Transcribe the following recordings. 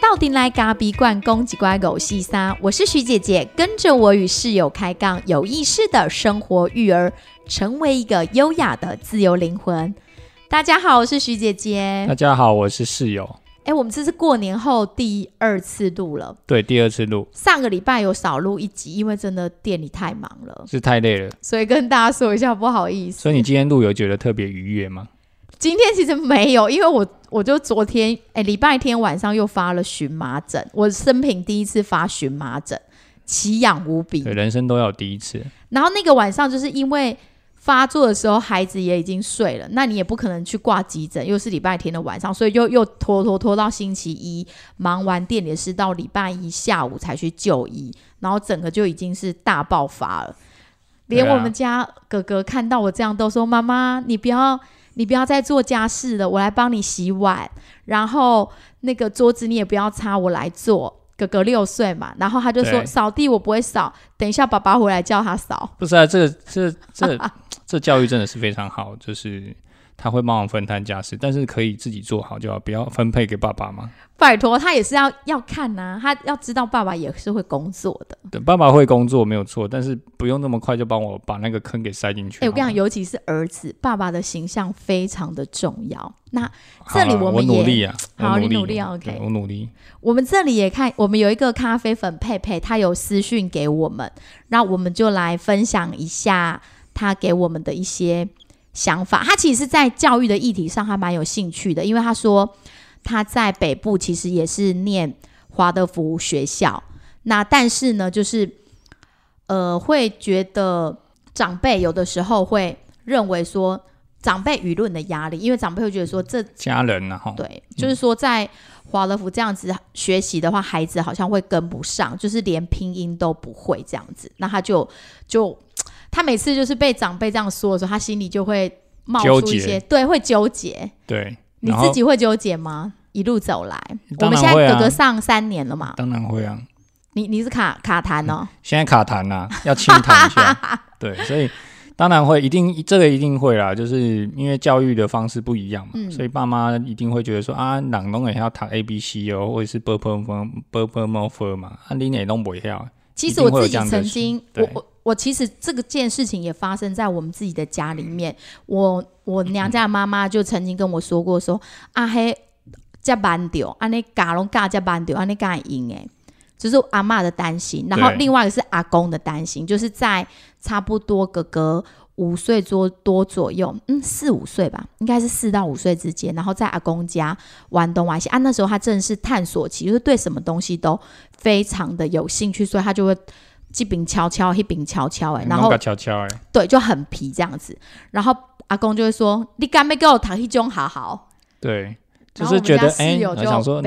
到底来咖比罐公鸡乖狗细沙，我是徐姐姐，跟着我与室友开杠，有意识的生活育儿，成为一个优雅的自由灵魂。大家好，我是徐姐姐大。家好，我是室友。哎，我们这是过年后第二次录了，对，第二次录上个礼拜有少录一集，因为真的店里太忙了，是太累了，所以跟大家说一下，不好意思。所以你今天录有觉得特别愉悦吗？今天其实没有，因为我我就昨天哎礼拜天晚上又发了荨麻疹，我生平第一次发荨麻疹，奇痒无比。对，人生都要有第一次。然后那个晚上就是因为发作的时候，孩子也已经睡了，那你也不可能去挂急诊，又是礼拜天的晚上，所以又又拖拖拖到星期一，忙完店里的事到礼拜一下午才去就医，然后整个就已经是大爆发了。连我们家哥哥看到我这样都说：“妈妈，你不要，你不要再做家事了，我来帮你洗碗。然后那个桌子你也不要擦，我来做。”哥哥六岁嘛，然后他就说：“扫地我不会扫，等一下爸爸回来叫他扫。”不是啊，这个这这 这教育真的是非常好，就是他会帮忙分摊家事，但是可以自己做好就好，不要分配给爸爸嘛。拜托，他也是要要看呐、他要知道爸爸也是会工作的。对，爸爸会工作没有错，但是不用那么快就帮我把那个坑给塞进去。哎、我跟你讲，尤其是儿子，爸爸的形象非常的重要。那这里啊我我们也努力啊，好你努力啊，OK 我努力。我们这里也看，我们有一个咖啡粉佩佩，他有私讯给我们，那我们就来分享一下他给我们的一些想法。他其实是在教育的议题上还蛮有兴趣的，因为他说他在北部其实也是念华德福学校，那但是呢，就是呃会觉得长辈有的时候会认为说长辈舆论的压力，因为长辈会觉得说这家人啊，哈，对，就是说在华德福这样子学习的话，孩子好像会跟不上，就是连拼音都不会这样子。那他就就他每次就是被长辈这样说的时候，他心里就会冒出一些，对，会纠结。对，你自己会纠结吗？一路走来，我当们现在哥哥上三年了嘛，当然会啊。你你是卡卡痰哦，现在卡痰呐、要轻弹一下。对，所以当然会，一定这个一定会啦，就是因为教育的方式不一样嘛，嗯所以爸妈一定会觉得说啊，朗东也要谈 A B C 哦，或者是 b u r p l e m b u r p l e m o 嘛，啊，你也弄不会其实我自己曾经，我我我其实这个件事情也发生在我们自己的家里面。我我娘家的妈妈就曾经跟我说过说，啊嘿，加班掉，安尼嘎拢嘎加班掉，安尼嘎赢诶，就是阿嬷的担心。然后另外一个是阿公的担心，就是在差不多哥哥五岁多多左右，嗯，四五岁吧，应该是四到五岁之间，然后在阿公家玩东玩西啊。那时候他正是探索期，就是对什么东西都非常的有兴趣，所以他就会这边敲敲，那边敲敲，哎，然后个悄悄哎，对，就很皮这样子。然后阿公就会说：“你干没给我谈一种好好？”对，就是觉得哎，我们家室友我想说，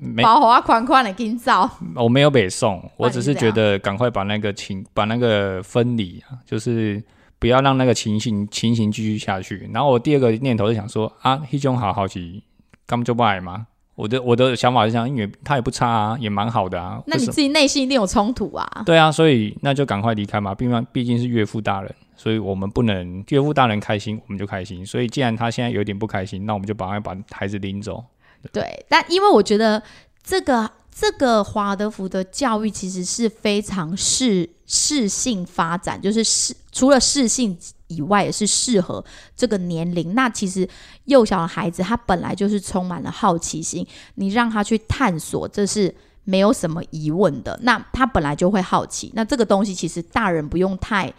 没包好啊，宽宽的今早，我没有北宋，我只是觉得赶快把那个情把那个分离啊，就是不要让那个情形情形继续下去。然后我第二个念头是想说啊，一种好好奇，根本就不爱吗？我的我的想法是这样，因为他也不差啊，也蛮好的啊。那你自己内心一定有冲突啊。对啊，所以那就赶快离开嘛，毕竟毕竟是岳父大人，所以我们不能岳父大人开心，我们就开心。所以既然他现在有点不开心，那我们就赶快把孩子领走。对，但因为我觉得这个这个华德福的教育其实是非常适适性发展，就是适除了适性以外，也是适合这个年龄。那其实幼小的孩子他本来就是充满了好奇心，你让他去探索，这是。没有什么疑问的，那他本来就会好奇。那这个东西其实大人不用太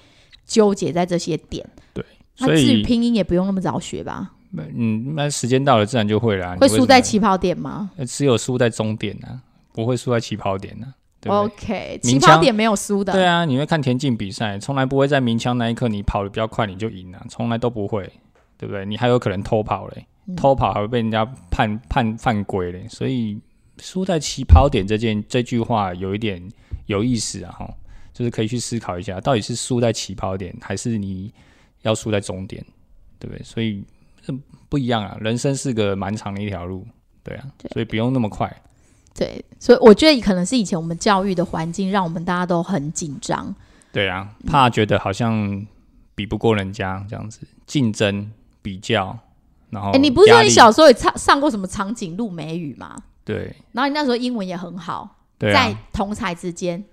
纠结在这些点。对那至于拼音也不用那么早学吧？嗯，那时间到了自然就会啦。会输在起跑点吗呃只有输在终点啊，不会输在起跑点啊，对对？？OK，起跑点没有输的。对啊，你会看田径比赛，从来不会在鸣枪那一刻你跑的比较快你就赢了、从来都不会，对不对？你还有可能偷跑嘞，嗯偷跑还会被人家判判犯规嘞，所以输在起跑点这件这句话有一点有意思啊，哈，就是可以去思考一下，到底是输在起跑点，还是你要输在终点，对不对？所以这不一样啊，人生是个蛮长的一条路，对啊，所以不用那么快。对，所以我觉得可能是以前我们教育的环境让我们大家都很紧张。对啊，怕觉得好像比不过人家这样子，竞争比较，然后哎、你不是说你小时候也上上过什么长颈鹿美语吗？对然后你那时候英文也很好，对在啊，同才之间，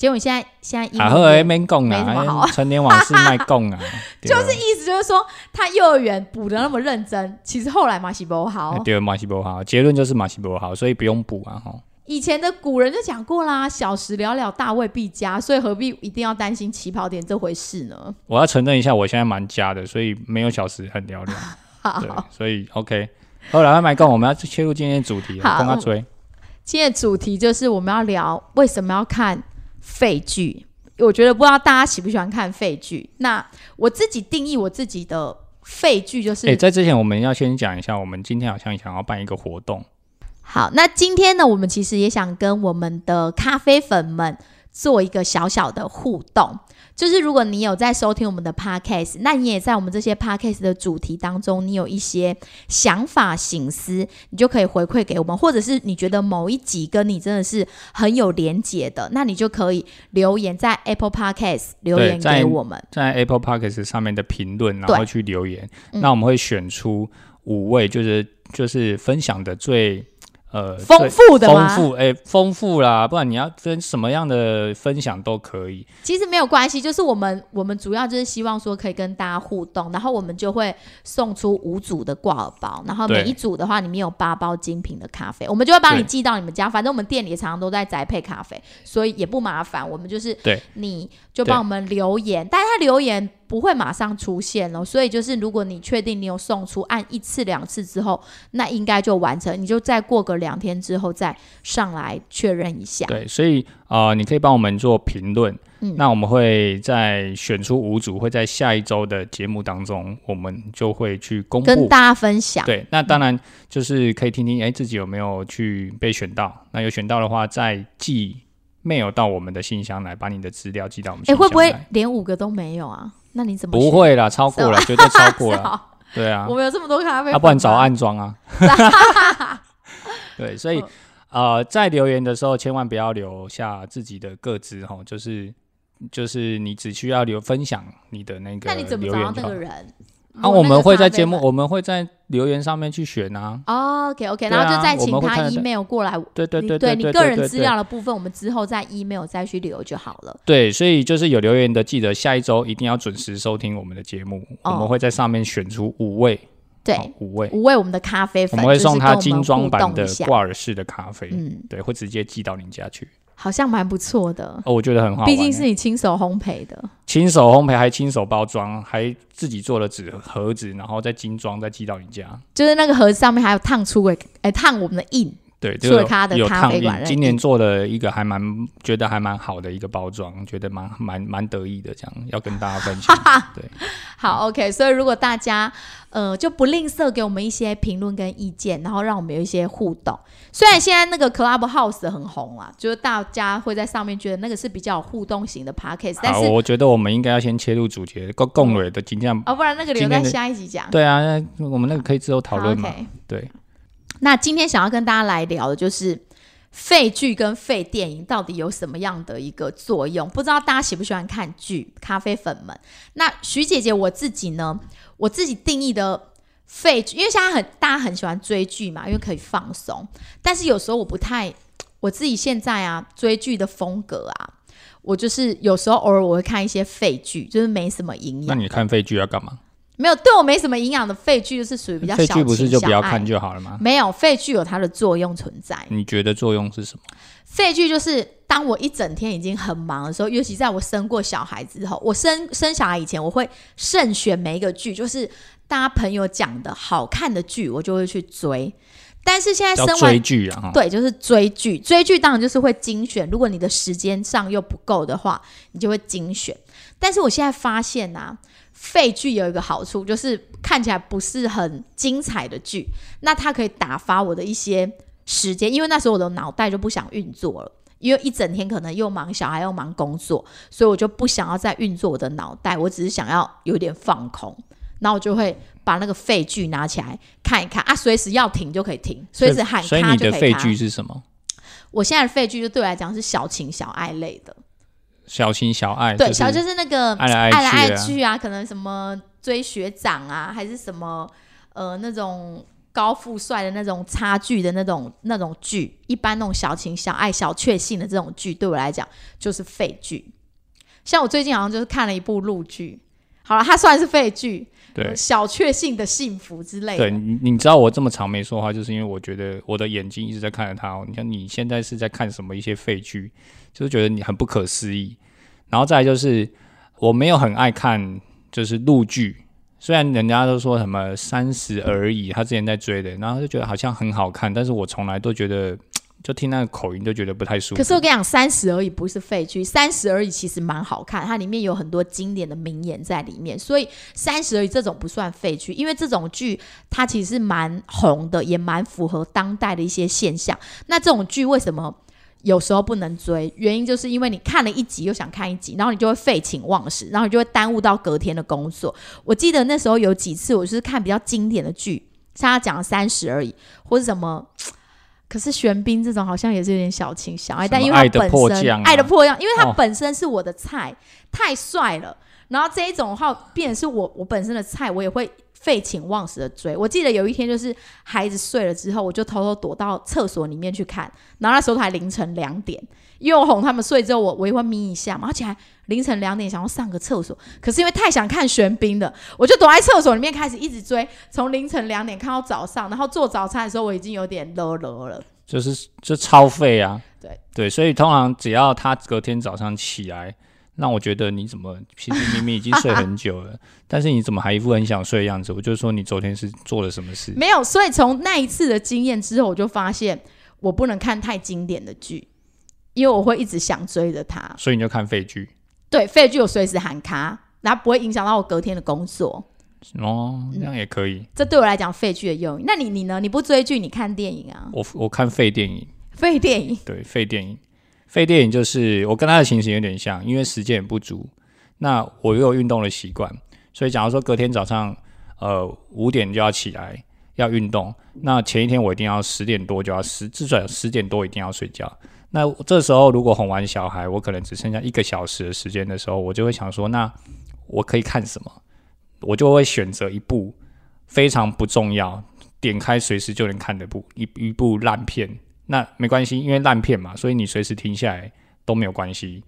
结果你现在现在英文也没什么好啦，哎陈年往事卖讲啊，就是意思就是说，他幼儿园补的那么认真，其实后来马西不好。对马西博好，结论就是马西博好，所以不用补啊哈。以前的古人就讲过啦，小时了了，大未必佳，所以何必一定要担心起跑点这回事呢？我要承认一下，我现在蛮加的，所以没有小时很了了。对好，，所以 OK。后来麦讲，我们要切入今天的主题跟他追。今天的主题就是我们要聊为什么要看废剧。我觉得不知道大家喜不喜欢看废剧。那我自己定义我自己的废剧就是，哎、在之前我们要先讲一下，我们今天好像想要办一个活动，好，那今天呢，我们其实也想跟我们的咖啡粉们做一个小小的互动。就是如果你有在收听我们的 podcast，那你也在我们这些 podcast 的主题当中，你有一些想法、醒思，你就可以回馈给我们，或者是你觉得某一集跟你真的是很有连结的，那你就可以留言在 Apple Podcast 留言给我们。在 Apple Podcast 上面的评论，然后去留言。嗯那我们会选出五位，就是就是分享的最呃丰富的？丰富哎丰富啦，不然你要跟什么样的分享都可以。其实没有关系，就是我们我们主要就是希望说可以跟大家互动，然后我们就会送出五组的挂耳包，然后每一组的话里面有八包精品的咖啡，我们就会帮你寄到你们家。反正我们店里常常都在宅配咖啡，所以也不麻烦。我们就是对，你就帮我们留言，但是他留言不会马上出现哦，所以就是如果你确定你有送出，按一次两次之后，那应该就完成，你就再过个两天之后再上来确认一下。对，所以呃，你可以帮我们做评论。嗯那我们会在选出五组，会在下一周的节目当中，我们就会去公布。跟大家分享。对，那当然就是可以听听，哎，自己有没有去被选到？那有选到的话，再寄 mail 到我们的信箱来，把你的资料寄到我们哎、信箱来。会不会连五个都没有啊？那你怎么？不会啦，超过了，绝对超过了。对啊我，们有这么多咖啡要、不然找暗装啊。对，所以嗯呃，在留言的时候，千万不要留下自己的个资哈，就是就是你只需要留分享你的那个那你怎么找。那个人？啊，我们会在节目，我们会在留言上面去选啊。哦，OK OK，啊然后就再请他 email 过来。对对你对对对你个人资料的部分，我们之后再 email 再去留就好了。对，所以就是有留言的，记得下一周一定要准时收听我们的节目，哦我们会在上面选出五位，对好，五位，五位我们的咖啡粉，我们会送他精装版的挂耳式的咖啡，嗯，对，会直接寄到您家去。好像蛮不错的。哦，我觉得很好毕竟是你亲手烘焙的，亲手烘焙，还亲手包装，还自己做了纸盒子，然后再精装，再寄到你家。就是那个盒子上面还有烫出诶，哎，烫我们的印。对，除了它的咖啡馆今年做了一个还蛮觉得还蛮好的一个包装，觉得蛮蛮蛮得意的，这样要跟大家分享。对，好，OK，所以如果大家呃就不吝啬给我们一些评论跟意见，然后让我们有一些互动。虽然现在那个 Clubhouse 很红啊，就是大家会在上面觉得那个是比较有互动型的 Podcast，但，是我觉得我们应该要先切入主角共共蕊的尽量。哦，不然那个留在下一集讲。对啊，那我们那个可以之后讨论好嘛。对，那今天想要跟大家来聊的就是废剧跟废电影到底有什么样的一个作用？不知道大家喜不喜欢看剧，咖啡粉们。那徐姐姐我自己呢，我自己定义的废剧，因为现在很大家很喜欢追剧嘛，因为可以放松。但是有时候我不太，我自己现在啊追剧的风格啊，我就是有时候偶尔我会看一些废剧，就是没什么营养。那你看废剧要干嘛？没有对我没什么营养的废剧，就是属于比较小情剧不是就不要看就好了吗？没有废剧有它的作用存在。你觉得作用是什么？废剧就是当我一整天已经很忙的时候，尤其在我生过小孩之后，我生生小孩以前，我会慎选每一个剧，就是大家朋友讲的好看的剧，我就会去追。但是现在生完追剧啊？对，就是追剧。追剧当然就是会精选，如果你的时间上又不够的话，你就会精选。但是我现在发现啊，废剧有一个好处，就是看起来不是很精彩的剧，那它可以打发我的一些时间，因为那时候我的脑袋就不想运作了。因为一整天可能又忙小孩又忙工作，所以我就不想要再运作我的脑袋，我只是想要有点放空，然后我就会把那个废剧拿起来看一看啊，随时要停就可以停，随时喊所以你的废剧是什么？我现在的废剧就对我来讲是小情小爱类的，小情小爱，对，就是小就是那个爱来爱去啊，可能什么追学长啊，还是什么呃那种高富帅的那种差距的那种那种剧，一般那种小情小爱、小确幸的这种剧，对我来讲就是废剧。像我最近好像就是看了一部陆剧，好了，它算是废剧，对。小确幸的幸福之类的。对你，你知道我这么长没说话，就是因为我觉得我的眼睛一直在看着他哦。你看你现在是在看什么一些废剧，就是觉得你很不可思议。然后再来就是我没有很爱看就是陆剧，虽然人家都说什么三十而已，他之前在追的，然后就觉得好像很好看，但是我从来都觉得就听那个口音就觉得不太舒服。可是我跟你讲，三十而已不是废剧，三十而已其实蛮好看，它里面有很多经典的名言在里面，所以三十而已这种不算废剧，因为这种剧它其实蛮红的，也蛮符合当代的一些现象。那这种剧为什么？有时候不能追，原因就是因为你看了一集又想看一集，然后你就会废寝忘食，然后你就会耽误到隔天的工作。我记得那时候有几次，我就是看比较经典的剧，像他讲的三十而已，或者什么。可是玄彬这种好像也是有点小情小爱，但因为他本身爱的破样，因为他哦本身是我的菜，太帅了。然后这一种的话，变成是我我本身的菜，我也会废寝忘食的追。我记得有一天就是孩子睡了之后，我就偷偷躲到厕所里面去看，然后那时候才凌晨两点，因为我哄他们睡之后，我我也会眯一下嘛，而且还凌晨两点想要上个厕所，可是因为太想看玄彬了，我就躲在厕所里面开始一直追，从凌晨两点看到早上，然后做早餐的时候我已经有点啰啰了。就是就超费啊。对对，所以通常只要他隔天早上起来，那我觉得你怎么其实明明已经睡很久了，但是你怎么还一副很想睡的样子？我就说你昨天是做了什么事？没有，所以从那一次的经验之后，我就发现我不能看太经典的剧，因为我会一直想追着他。所以你就看废剧对，废剧我随时喊卡，然后不会影响到我隔天的工作。哦，这样也可以。这对我来讲，废剧的用意。那你你呢？你不追剧，你看电影啊？我我看废电影，废电影，对，废电影，废电影就是我跟他的情形有点像，因为时间也不足，那我又有运动的习惯，所以假如说隔天早上呃五点就要起来要运动，那前一天我一定要十点多就要十至少十点多一定要睡觉。那这时候如果哄完小孩，我可能只剩下一个小时的时间的时候，我就会想说，那我可以看什么？我就会选择一部非常不重要，点开随时就能看的部一一部烂片。那没关系，因为烂片嘛，所以你随时停下来都没有关系。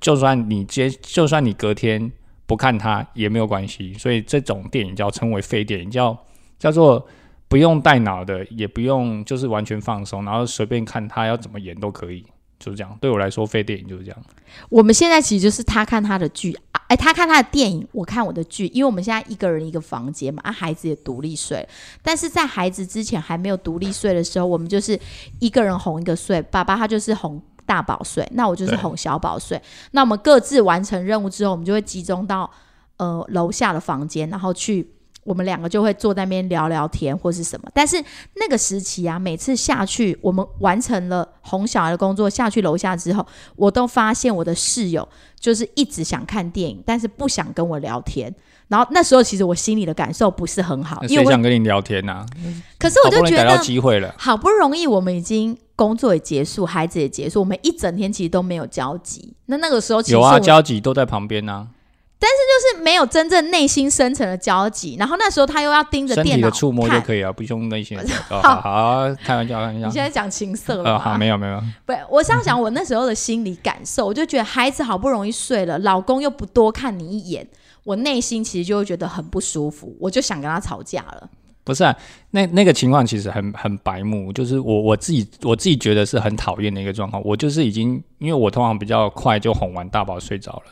就算你接，就算你隔天不看它也没有关系。所以这种电影叫称为废电影，叫叫做不用带脑的，也不用就是完全放松，然后随便看他要怎么演都可以，就是这样。对我来说，非电影就是这样。我们现在其实就是他看他的剧，啊哎，他看他的电影，我看我的剧，因为我们现在一个人一个房间嘛，啊，孩子也独立睡，但是在孩子之前还没有独立睡的时候，我们就是一个人哄一个睡，爸爸他就是哄大宝睡，那我就是哄小宝睡，那我们各自完成任务之后，我们就会集中到呃楼下的房间，然后去。我们两个就会坐在那边聊聊天或是什么，但是那个时期啊，每次下去我们完成了哄小孩的工作，下去楼下之后，我都发现我的室友就是一直想看电影，但是不想跟我聊天。然后那时候其实我心里的感受不是很好，因为想跟你聊天呐、可是我就觉得机会了，好不容易我们已经工作也结束，孩子也结束，我们一整天其实都没有交集。那那个时候有啊，交集都在旁边呐、就是没有真正内心深层的交集。然后那时候他又要盯着身电脑体的触摸就。可以了，不用那些。哦、好好，开玩笑，开玩笑你现。在讲情色了呃，好，没有没有，不，我是要讲我那时候的心理感受，我就觉得孩子好不容易睡了，老公又不多看你一眼，我内心其实就会觉得很不舒服，我就想跟他吵架了。不是啊，那那个情况其实很很白目，就是我我自己我自己觉得是很讨厌的一个状况。我就是已经，因为我通常比较快就哄完大宝睡着了，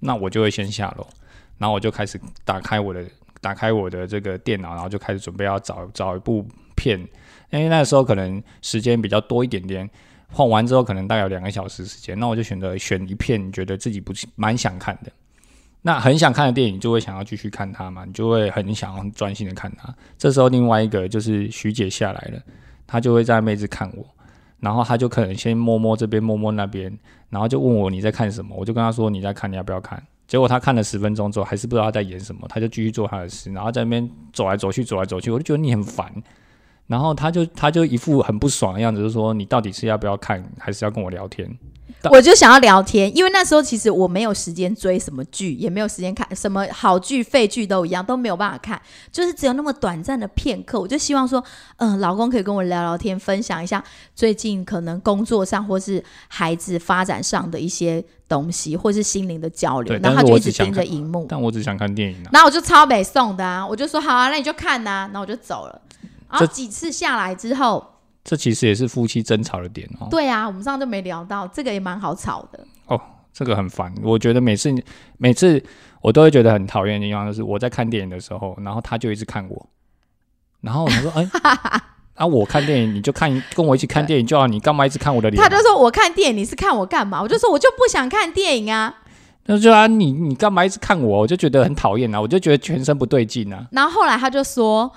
那我就会先下楼，然后我就开始打开我的打开我的这个电脑，然后就开始准备要找找一部片，因为那时候可能时间比较多一点点。晃完之后可能大概有两个小时时间，那我就选择选一片觉得自己不是蛮想看的，那很想看的电影就会想要继续看它嘛，你就会很想要专心的看它。这时候另外一个就是徐姐下来了，她就会在妹子看我，然后她就可能先摸摸这边摸摸那边，然后就问我你在看什么，我就跟他说你在看，你要不要看？结果他看了十分钟之后还是不知道他在演什么，他就继续做他的事，然后在那边走来走去走来走去，我就觉得你很烦。然后他就他就一副很不爽的样子，就说你到底是要不要看，还是要跟我聊天？我就想要聊天，因为那时候其实我没有时间追什么剧，也没有时间看什么好剧、废剧都一样，都没有办法看，就是只有那么短暂的片刻。我就希望说，嗯、老公可以跟我聊聊天，分享一下最近可能工作上或是孩子发展上的一些东西，或是心灵的交流。然后他就一直盯着荧幕，但我只想看电影啊。然后我就超北宋的啊，我就说好啊，那你就看呐、然后我就走了。然后这几次下来之后，这其实也是夫妻争吵的点哦。对啊，我们上次就没聊到，这个也蛮好吵的。哦这个很烦。我觉得每次每次我都会觉得很讨厌的地方，就是我在看电影的时候，然后他就一直看我，然后我说：“哎、啊，我看电影你就看，跟我一起看电影就好，你干嘛一直看我的脸啊、他就说我看电影，你是看我干嘛？我就说我就不想看电影啊。那就啊，你你干嘛一直看我？我就觉得很讨厌啊，我就觉得全身不对劲啊。然后后来他就说，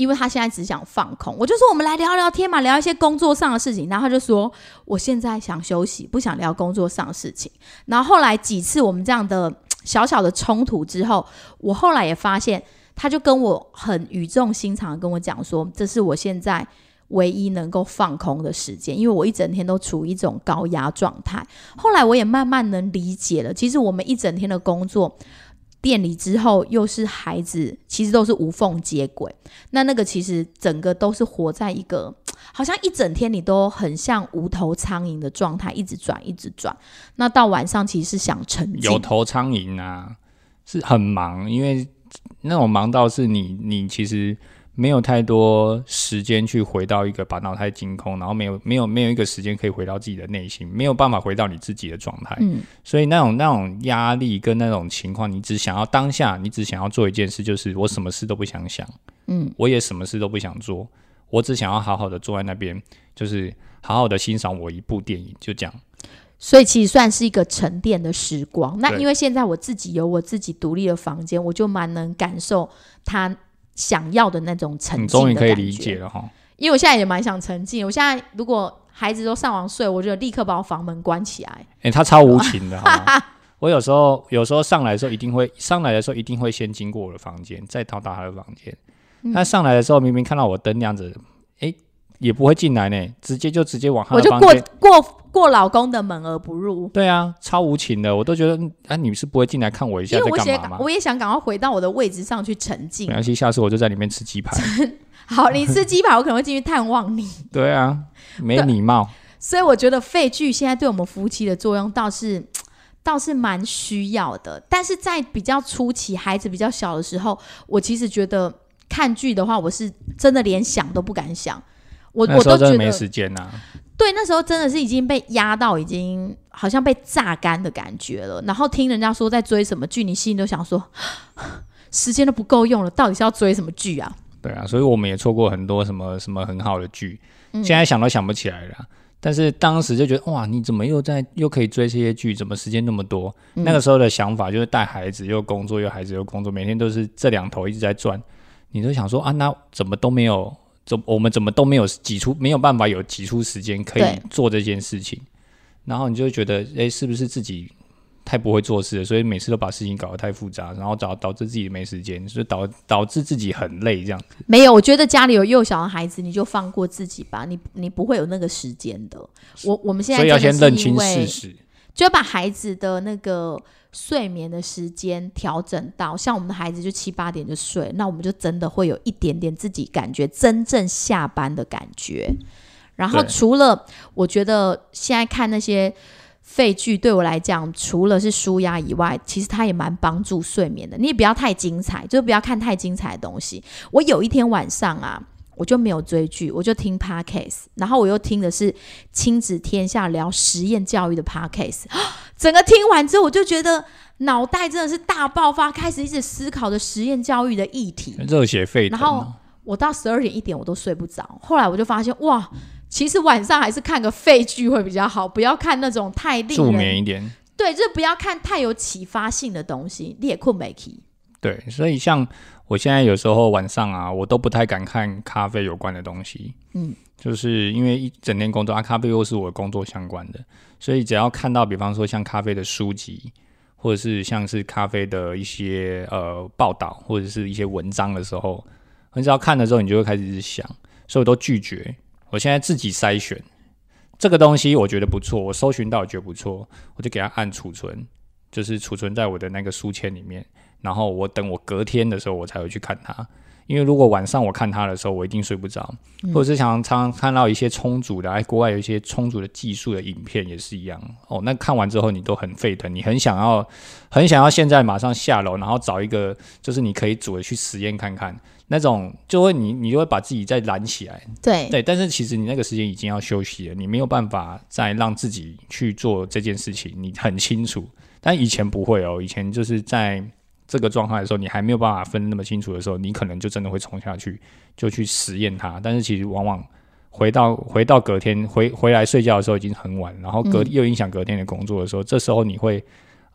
因为他现在只想放空，我就说我们来聊聊天嘛，聊一些工作上的事情。然后他就说我现在想休息，不想聊工作上的事情。然后后来几次我们这样的小小的冲突之后，我后来也发现，他就跟我很语重心长跟我讲说，这是我现在。唯一能够放空的时间，因为我一整天都处于一种高压状态。后来我也慢慢能理解了，其实我们一整天的工作，店里之后又是孩子，其实都是无缝接轨。那那个其实整个都是活在一个好像一整天你都很像无头苍蝇的状态，一直转，一直转。那到晚上其实是想沉有，头苍蝇啊，是很忙，因为那种忙到是你你其实没有太多时间去回到一个把脑袋清空，然后没有没有没有一个时间可以回到自己的内心，没有办法回到你自己的状态。嗯，所以那种那种压力跟那种情况，你只想要当下，你只想要做一件事，就是我什么事都不想想，嗯，我也什么事都不想做，我只想要好好的坐在那边，就是好好的欣赏我一部电影，就这样。所以其实算是一个沉淀的时光。那因为现在我自己有我自己独立的房间，我就蛮能感受他想要的那种沉你浸的感觉。终于可以理解了哈。因为我现在也蛮想沉浸。我现在如果孩子都上网睡，我就立刻把我房门关起来。哎、他超无情的，哈？我有时候有时候上来的时候一定会上来的时候一定会先经过我的房间，再到达他的房间。嗯他上来的时候明明看到我灯那样子，哎、也不会进来呢，直接就直接往他我就过的房间。过过老公的门而不入。对啊，超无情的，我都觉得，哎啊，你是不会进来看我一下因为我也在干嘛吗？我也想赶快回到我的位置上去沉浸没。关系，下次我就在里面吃鸡排。好，你吃鸡排，我可能会进去探望你。对啊，没礼貌。所以我觉得废剧现在对我们夫妻的作用倒是倒是蛮需要的。但是在比较初期，孩子比较小的时候，我其实觉得看剧的话，我是真的连想都不敢想。我我都觉得没时间呐、对，那时候真的是已经被压到，已经好像被榨干的感觉了。然后听人家说在追什么剧，你心里都想说，时间都不够用了，到底是要追什么剧啊？对啊，所以我们也错过很多什么什么很好的剧，嗯现在想都想不起来了啊。但是当时就觉得哇，你怎么又在又可以追这些剧？怎么时间那么多？嗯那个时候的想法就是带孩子又工作又孩子又工作，每天都是这两头一直在转。你都想说啊，那怎么都没有，怎我们怎么都没有挤出没有办法有挤出时间可以做这件事情？然后你就会觉得，哎、是不是自己太不会做事了？所以每次都把事情搞得太复杂，然后导导致自己没时间，所以导导致自己很累这样。没有，我觉得家里有幼小的孩子，你就放过自己吧，你你不会有那个时间的。我我们现在所以要先认清事实。就把孩子的那个睡眠的时间调整到，像我们的孩子就七八点就睡，那我们就真的会有一点点自己感觉真正下班的感觉。然后除了我觉得现在看那些废剧对我来讲，除了是舒压以外，其实它也蛮帮助睡眠的。你也不要太精彩，就不要看太精彩的东西。我有一天晚上啊。我就没有追剧，我就听 podcast，然后我又听的是亲子天下聊实验教育的 podcast，整个听完之后，我就觉得脑袋真的是大爆发，开始一直思考着实验教育的议题。热血沸腾、然后哦。我到十二点一点我都睡不着，后来我就发现哇，其实晚上还是看个废剧会比较好，不要看那种太令助眠人一点，对，就是不要看太有启发性的东西，你也困没起。对，所以像我现在有时候晚上啊，我都不太敢看咖啡有关的东西，嗯，就是因为一整天工作啊，咖啡又是我工作相关的，所以只要看到比方说像咖啡的书籍，或者是像是咖啡的一些呃报道或者是一些文章的时候，很少看的时候，你就会开始想，所以我都拒绝。我现在自己筛选这个东西，我觉得不错，我搜寻到觉得不错，我就给它按储存，就是储存在我的那个书签里面。然后我等我隔天的时候，我才会去看它。因为如果晚上我看它的时候，我一定睡不着，或者是常常看到一些充足的，哎，国外有一些充足的技术的影片也是一样哦。那看完之后，你都很沸腾，你很想要，很想要现在马上下楼，然后找一个就是你可以煮的去实验看看，那种就会你你就会把自己再燃起来。对对，但是其实你那个时间已经要休息了，你没有办法再让自己去做这件事情，你很清楚。但以前不会哦，以前就是在。这个状态的时候，你还没有办法分那么清楚的时候，你可能就真的会冲下去，就去实验它。但是其实往往回到回到隔天回回来睡觉的时候已经很晚，然后隔又影响隔天的工作的时候，这时候你会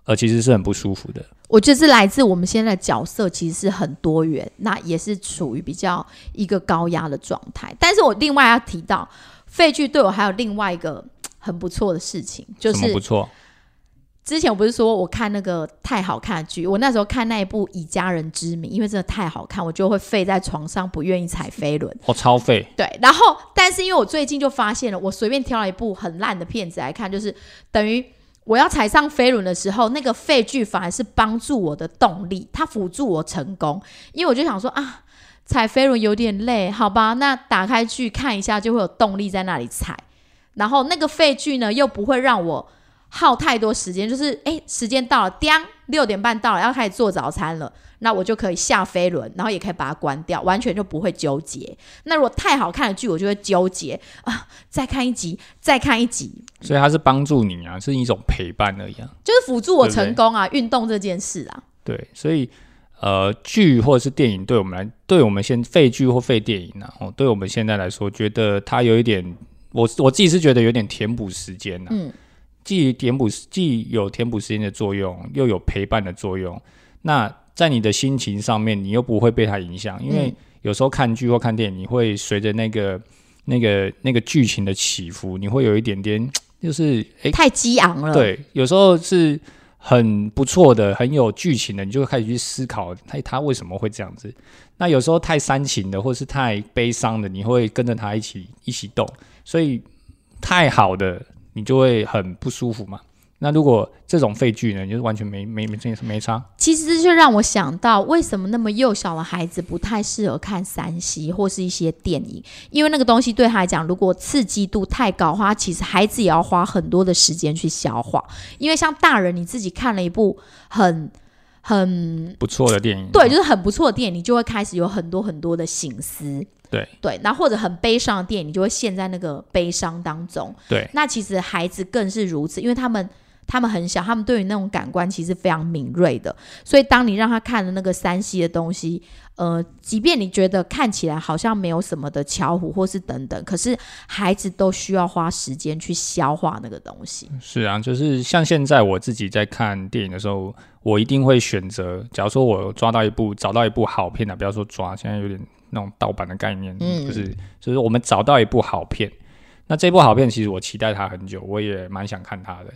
呃其实是很不舒服的。我觉得是来自我们现在的角色其实是很多元，那也是处于比较一个高压的状态。但是我另外要提到废剧对我还有另外一个很不错的事情，就是不错。之前我不是说我看那个太好看的剧，我那时候看那一部《以家人之名》，因为真的太好看，我就会废在床上，不愿意踩飞轮。哦，超废。对，然后但是因为我最近就发现了，我随便挑了一部很烂的片子来看，就是等于我要踩上飞轮的时候，那个废剧反而是帮助我的动力，它辅助我成功。因为我就想说啊，踩飞轮有点累，好吧，那打开剧看一下就会有动力在那里踩。然后那个废剧呢，又不会让我。耗太多时间，就是哎，时间到了，叮，六点半到了，要开始做早餐了，那我就可以下飞轮，然后也可以把它关掉，完全就不会纠结。那如果太好看的剧，我就会纠结啊，再看一集，再看一集。所以它是帮助你啊，是一种陪伴而已啊，就是辅助我成功啊，运动这件事啊。对，所以呃，剧或者是电影，对我们来，对我们现废剧或废电影呢，哦，对我们现在来说，觉得它有一点，我我自己是觉得有点填补时间呢。嗯。既填补既有填补时间的作用，又有陪伴的作用。那在你的心情上面，你又不会被它影响，因为有时候看剧或看电影，你会随着那个、那个、那个剧情的起伏，你会有一点点，就是诶太激昂了。对，有时候是很不错的，很有剧情的，你就会开始去思考，他他为什么会这样子。那有时候太煽情的，或是太悲伤的，你会跟着他一起一起动。所以太好的。你就会很不舒服嘛？那如果这种废剧呢，你就完全没没没这没差。其实这就让我想到，为什么那么幼小的孩子不太适合看三 C 或是一些电影？因为那个东西对他来讲，如果刺激度太高的话，其实孩子也要花很多的时间去消化。因为像大人，你自己看了一部很很不错的电影，对，就是很不错的电影，你就会开始有很多很多的醒思。对对，那或者很悲伤的电影，你就会陷在那个悲伤当中。对，那其实孩子更是如此，因为他们他们很小，他们对于那种感官其实非常敏锐的。所以当你让他看的那个山西的东西，呃，即便你觉得看起来好像没有什么的巧虎或是等等，可是孩子都需要花时间去消化那个东西。是啊，就是像现在我自己在看电影的时候，我一定会选择，假如说我抓到一部找到一部好片的，不要说抓，现在有点。那种盗版的概念，嗯，就是就是我们找到一部好片，那这部好片其实我期待它很久，我也蛮想看它的。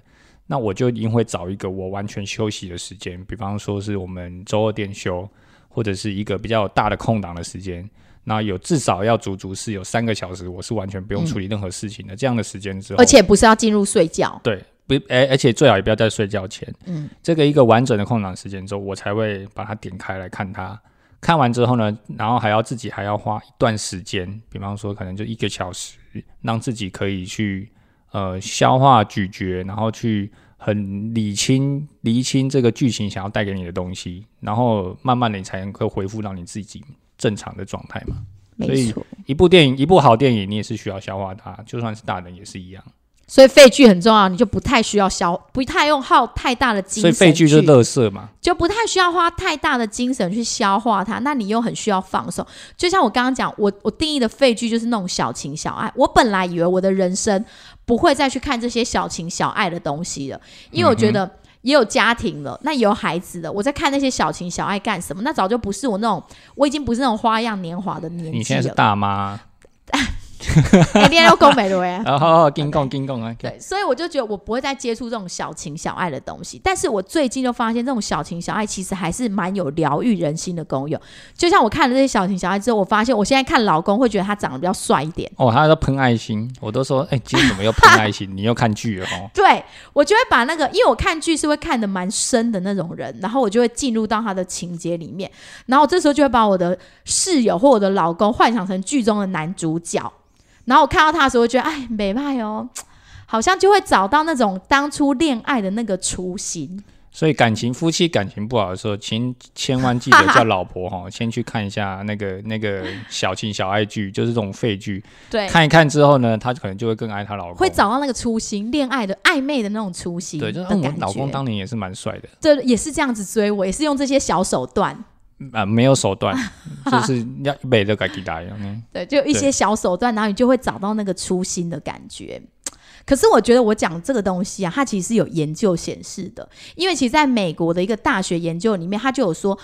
那我就一定会找一个我完全休息的时间，比方说是我们周二店休，或者是一个比较大的空档的时间，那有至少要足足是有三个小时，我是完全不用处理任何事情的。这样的时间之后，而且不是要进入睡觉，对，不，而而且最好也不要在睡觉前，嗯，这个一个完整的空档时间之后，我才会把它点开来看它。看完之后呢，然后还要自己还要花一段时间，比方说可能就一个小时，让自己可以去呃消化咀嚼，然后去很理清理清这个剧情想要带给你的东西，然后慢慢的你才能够恢复到你自己正常的状态嘛。所以，一部电影一部好电影，你也是需要消化它，就算是大人也是一样。所以废剧很重要，你就不太需要消，不太用耗太大的精神。所以废剧就是垃圾嘛，就不太需要花太大的精神去消化它。那你又很需要放松，就像我刚刚讲，我我定义的废剧就是那种小情小爱。我本来以为我的人生不会再去看这些小情小爱的东西了，因为我觉得也有家庭了，那也有孩子了，我在看那些小情小爱干什么？那早就不是我那种，我已经不是那种花样年华的年纪了。你现在是大妈。哎，你要讲没对啊？然后金贡金贡啊，对，所以我就觉得我不会再接触这种小情小爱的东西。但是我最近就发现，这种小情小爱其实还是蛮有疗愈人心的功用。就像我看了这些小情小爱之后，我发现我现在看老公会觉得他长得比较帅一点。哦，他都喷爱心，我都说，哎，今天怎么又喷爱心？你又看剧了哦？对，我就会把那个，因为我看剧是会看的蛮深的那种人，然后我就会进入到他的情节里面，然后这时候就会把我的室友或我的老公幻想成剧中的男主角。然后我看到他的时候，觉得哎，美派哦，好像就会找到那种当初恋爱的那个雏形。所以感情夫妻感情不好的时候，请千万记得叫老婆哈，先去看一下那个那个小情小爱剧，就是这种废剧。对，看一看之后呢，他可能就会更爱他老公，会找到那个初心，恋爱的暧昧的那种初心。对，就是我老公当年也是蛮帅的，对也是这样子追我，也是用这些小手段。啊，没有手段，就是要一辈子改给大样。对，就一些小手段，然后你就会找到那个初心的感觉。可是我觉得我讲这个东西啊，它其实是有研究显示的，因为其实在美国的一个大学研究里面，他就有说，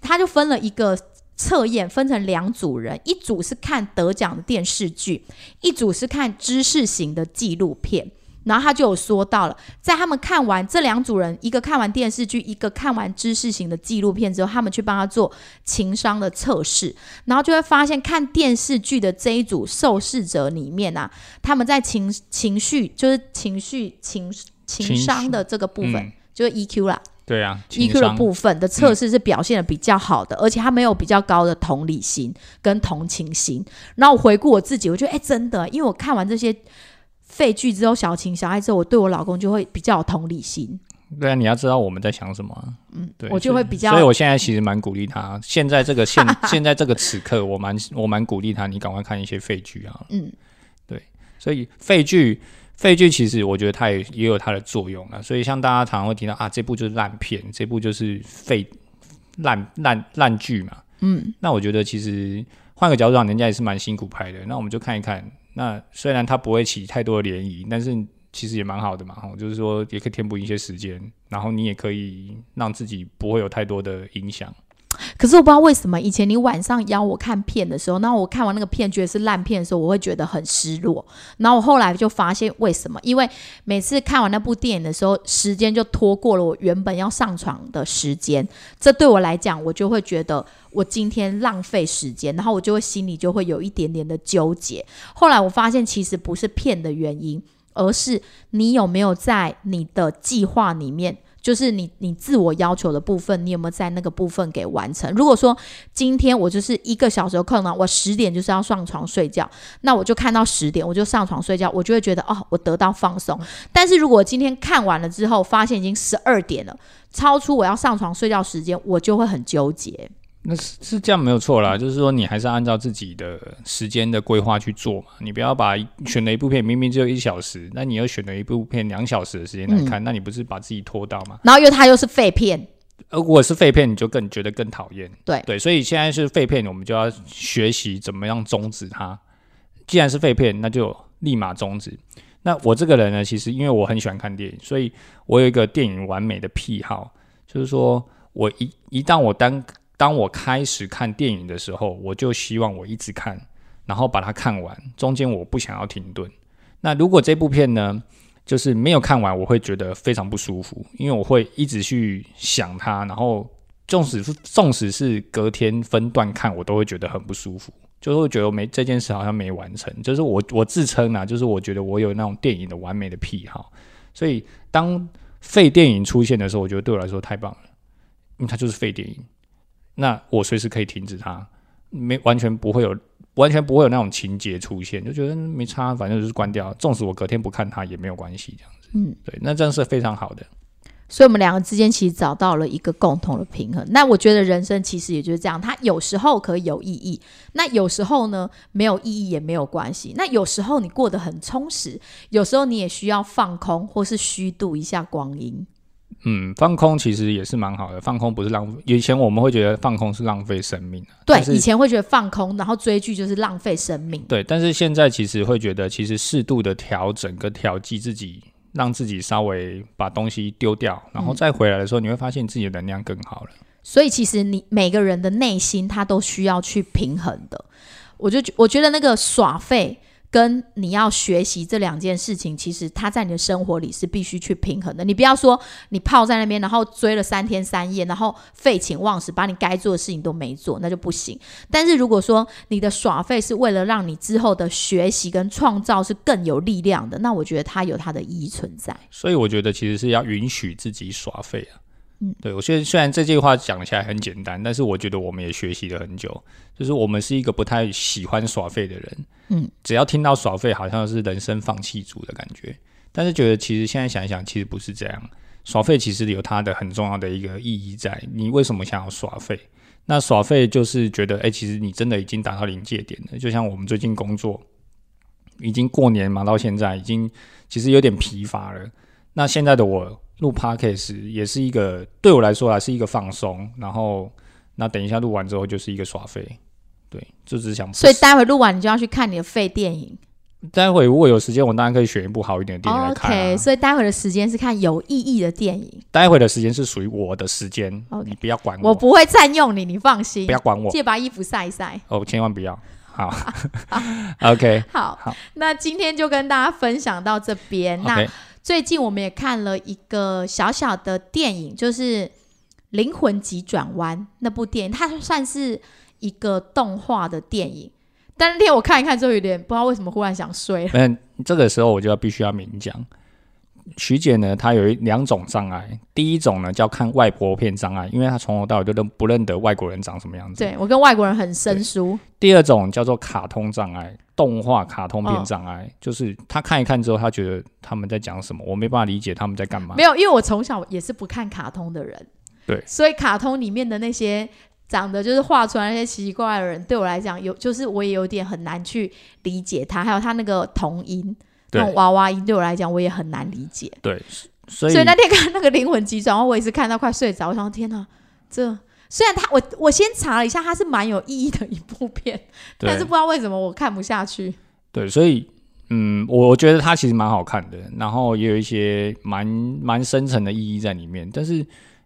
他就分了一个测验，分成两组人，一组是看得奖的电视剧，一组是看知识型的纪录片。然后他就有说到了，在他们看完这两组人，一个看完电视剧，一个看完知识型的纪录片之后，他们去帮他做情商的测试，然后就会发现，看电视剧的这一组受试者里面啊，他们在情情绪就是情绪情情商的这个部分，就是 EQ 啦，对啊，EQ 的部分的测试是表现的比较好的，而且他没有比较高的同理心跟同情心。然后我回顾我自己，我觉得哎，真的，因为我看完这些。废剧之后，小情小爱之后，我对我老公就会比较有同理心。对啊，你要知道我们在想什么。嗯，对，我就会比较。所以我现在其实蛮鼓励他。现在这个现 现在这个此刻，我蛮我蛮鼓励他，你赶快看一些废剧啊。嗯，对，所以废剧废剧其实我觉得它也也有它的作用啊。所以像大家常常会听到啊，这部就是烂片，这部就是废烂烂烂剧嘛。嗯，那我觉得其实换个角度讲，人家也是蛮辛苦拍的。那我们就看一看。那虽然它不会起太多的涟漪，但是其实也蛮好的嘛，就是说也可以填补一些时间，然后你也可以让自己不会有太多的影响。可是我不知道为什么，以前你晚上邀我看片的时候，那我看完那个片觉得是烂片的时候，我会觉得很失落。然后我后来就发现为什么？因为每次看完那部电影的时候，时间就拖过了我原本要上床的时间，这对我来讲，我就会觉得。我今天浪费时间，然后我就会心里就会有一点点的纠结。后来我发现，其实不是片的原因，而是你有没有在你的计划里面，就是你你自我要求的部分，你有没有在那个部分给完成？如果说今天我就是一个小时课呢，我十点就是要上床睡觉，那我就看到十点，我就上床睡觉，我就会觉得哦，我得到放松。但是如果今天看完了之后，发现已经十二点了，超出我要上床睡觉时间，我就会很纠结。那是是这样没有错啦，就是说你还是按照自己的时间的规划去做嘛，你不要把选了一部片明明只有一小时，那你又选了一部片两小时的时间来看，那你不是把自己拖到吗？然后因为它又是废片，如果是废片，你就更觉得更讨厌。对对，所以现在是废片，我们就要学习怎么样终止它。既然是废片，那就立马终止。那我这个人呢，其实因为我很喜欢看电影，所以我有一个电影完美的癖好，就是说我一一旦我单当我开始看电影的时候，我就希望我一直看，然后把它看完，中间我不想要停顿。那如果这部片呢，就是没有看完，我会觉得非常不舒服，因为我会一直去想它，然后纵使纵使是隔天分段看，我都会觉得很不舒服，就会觉得没这件事好像没完成。就是我我自称啊，就是我觉得我有那种电影的完美的癖好，所以当废电影出现的时候，我觉得对我来说太棒了，因为它就是废电影。那我随时可以停止它，没完全不会有，完全不会有那种情节出现，就觉得没差，反正就是关掉。纵使我隔天不看它也没有关系，这样子。嗯，对，那真的是非常好的。所以，我们两个之间其实找到了一个共同的平衡。那我觉得人生其实也就是这样，它有时候可以有意义，那有时候呢没有意义也没有关系。那有时候你过得很充实，有时候你也需要放空或是虚度一下光阴。嗯，放空其实也是蛮好的。放空不是浪费，以前我们会觉得放空是浪费生命对，以前会觉得放空，然后追剧就是浪费生命。对，但是现在其实会觉得，其实适度的调整跟调剂自己，让自己稍微把东西丢掉，然后再回来的时候，你会发现自己的能量更好了。所以其实你每个人的内心，他都需要去平衡的。我就我觉得那个耍废。跟你要学习这两件事情，其实它在你的生活里是必须去平衡的。你不要说你泡在那边，然后追了三天三夜，然后废寝忘食，把你该做的事情都没做，那就不行。但是如果说你的耍废是为了让你之后的学习跟创造是更有力量的，那我觉得它有它的意义存在。所以我觉得其实是要允许自己耍废啊。嗯，对我虽然虽然这句话讲起来很简单，但是我觉得我们也学习了很久，就是我们是一个不太喜欢耍废的人。嗯，只要听到耍废，好像是人生放弃组的感觉。但是觉得其实现在想一想，其实不是这样。耍废其实有它的很重要的一个意义在。你为什么想要耍废？那耍废就是觉得，哎，其实你真的已经达到临界点了。就像我们最近工作，已经过年忙到现在，已经其实有点疲乏了。那现在的我。录 podcast 也是一个对我来说啊，是一个放松。然后，那等一下录完之后就是一个耍废，对，就只想。所以待会录完你就要去看你的废电影。待会如果有时间，我当然可以选一部好一点的电影来看。OK，所以待会的时间是看有意义的电影。待会的时间是属于我的时间，你不要管我，我不会占用你，你放心。不要管我，借把衣服晒一晒。哦，千万不要。好，OK，好，好。那今天就跟大家分享到这边。那。最近我们也看了一个小小的电影，就是《灵魂急转弯》那部电影，它算是一个动画的电影。但那天我看一看之后，有点不知道为什么忽然想睡了。嗯，这个时候我就要必须要明讲。徐姐呢，她有一两种障碍。第一种呢叫看外国片障碍，因为她从头到尾都认不认得外国人长什么样子。对我跟外国人很生疏。第二种叫做卡通障碍，动画卡通片障碍，就是她看一看之后，她觉得他们在讲什么，我没办法理解他们在干嘛。没有，因为我从小也是不看卡通的人。对，所以卡通里面的那些长得就是画出来那些奇奇怪怪的人，对我来讲有就是我也有点很难去理解他，还有他那个童音。那种娃娃音对我来讲，我也很难理解。对，所以所以那天看那个灵魂急转弯，我也是看到快睡着。我想，天哪，这虽然他我我先查了一下，它是蛮有意义的一部片，但是不知道为什么我看不下去。对，所以嗯，我觉得它其实蛮好看的，然后也有一些蛮蛮深层的意义在里面，但是。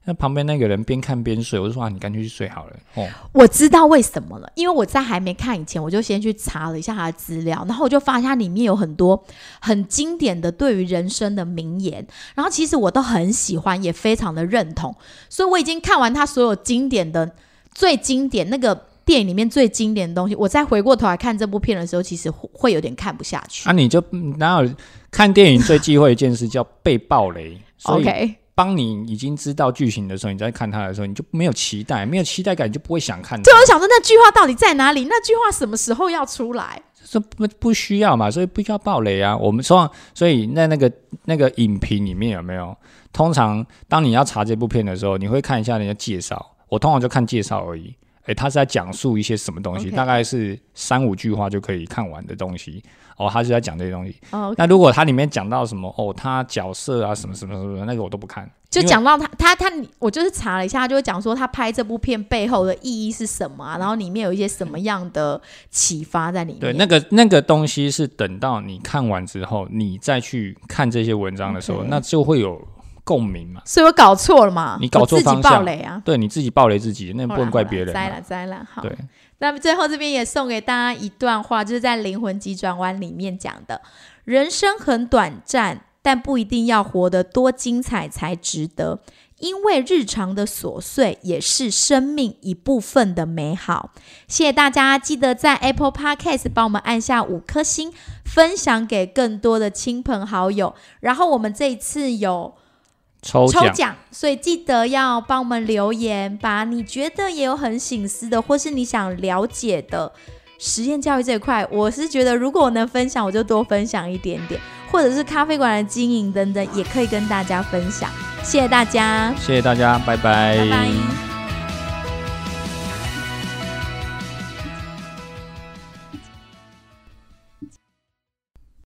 那旁边那个人边看边睡，我就说啊，你干脆去睡好了。哦，我知道为什么了，因为我在还没看以前，我就先去查了一下他的资料，然后我就发现他里面有很多很经典的对于人生的名言，然后其实我都很喜欢，也非常的认同，所以我已经看完他所有经典的、最经典那个电影里面最经典的东西，我再回过头来看这部片的时候，其实会有点看不下去。啊，你就哪有看电影最忌讳一件事叫被暴雷？OK。当你已经知道剧情的时候，你再看它的时候，你就没有期待，没有期待感，你就不会想看。对，我想说那句话到底在哪里？那句话什么时候要出来？这不不需要嘛，所以不需要暴雷啊。我们说，所以在那个那个影评里面有没有？通常当你要查这部片的时候，你会看一下人家介绍。我通常就看介绍而已。诶，他是在讲述一些什么东西？大概是三五句话就可以看完的东西。哦，他是在讲这些东西。哦，那如果他里面讲到什么哦，他角色啊什么什么什么，那个我都不看。就讲到他他他，我就是查了一下，他就会讲说他拍这部片背后的意义是什么，然后里面有一些什么样的启发在里面。对，那个那个东西是等到你看完之后，你再去看这些文章的时候，那就会有共鸣嘛。所以我搞错了嘛？你搞错方向。雷啊！对，你自己暴雷自己，那不能怪别人。栽了栽了，好。对。那么最后这边也送给大家一段话，就是在《灵魂急转弯》里面讲的：人生很短暂，但不一定要活得多精彩才值得，因为日常的琐碎也是生命一部分的美好。谢谢大家，记得在 Apple Podcast 帮我们按下五颗星，分享给更多的亲朋好友。然后我们这一次有。抽奖，所以记得要帮我们留言，把你觉得也有很醒思的，或是你想了解的实验教育这一块，我是觉得如果我能分享，我就多分享一点点，或者是咖啡馆的经营等等，也可以跟大家分享。谢谢大家，谢谢大家，拜拜，拜拜。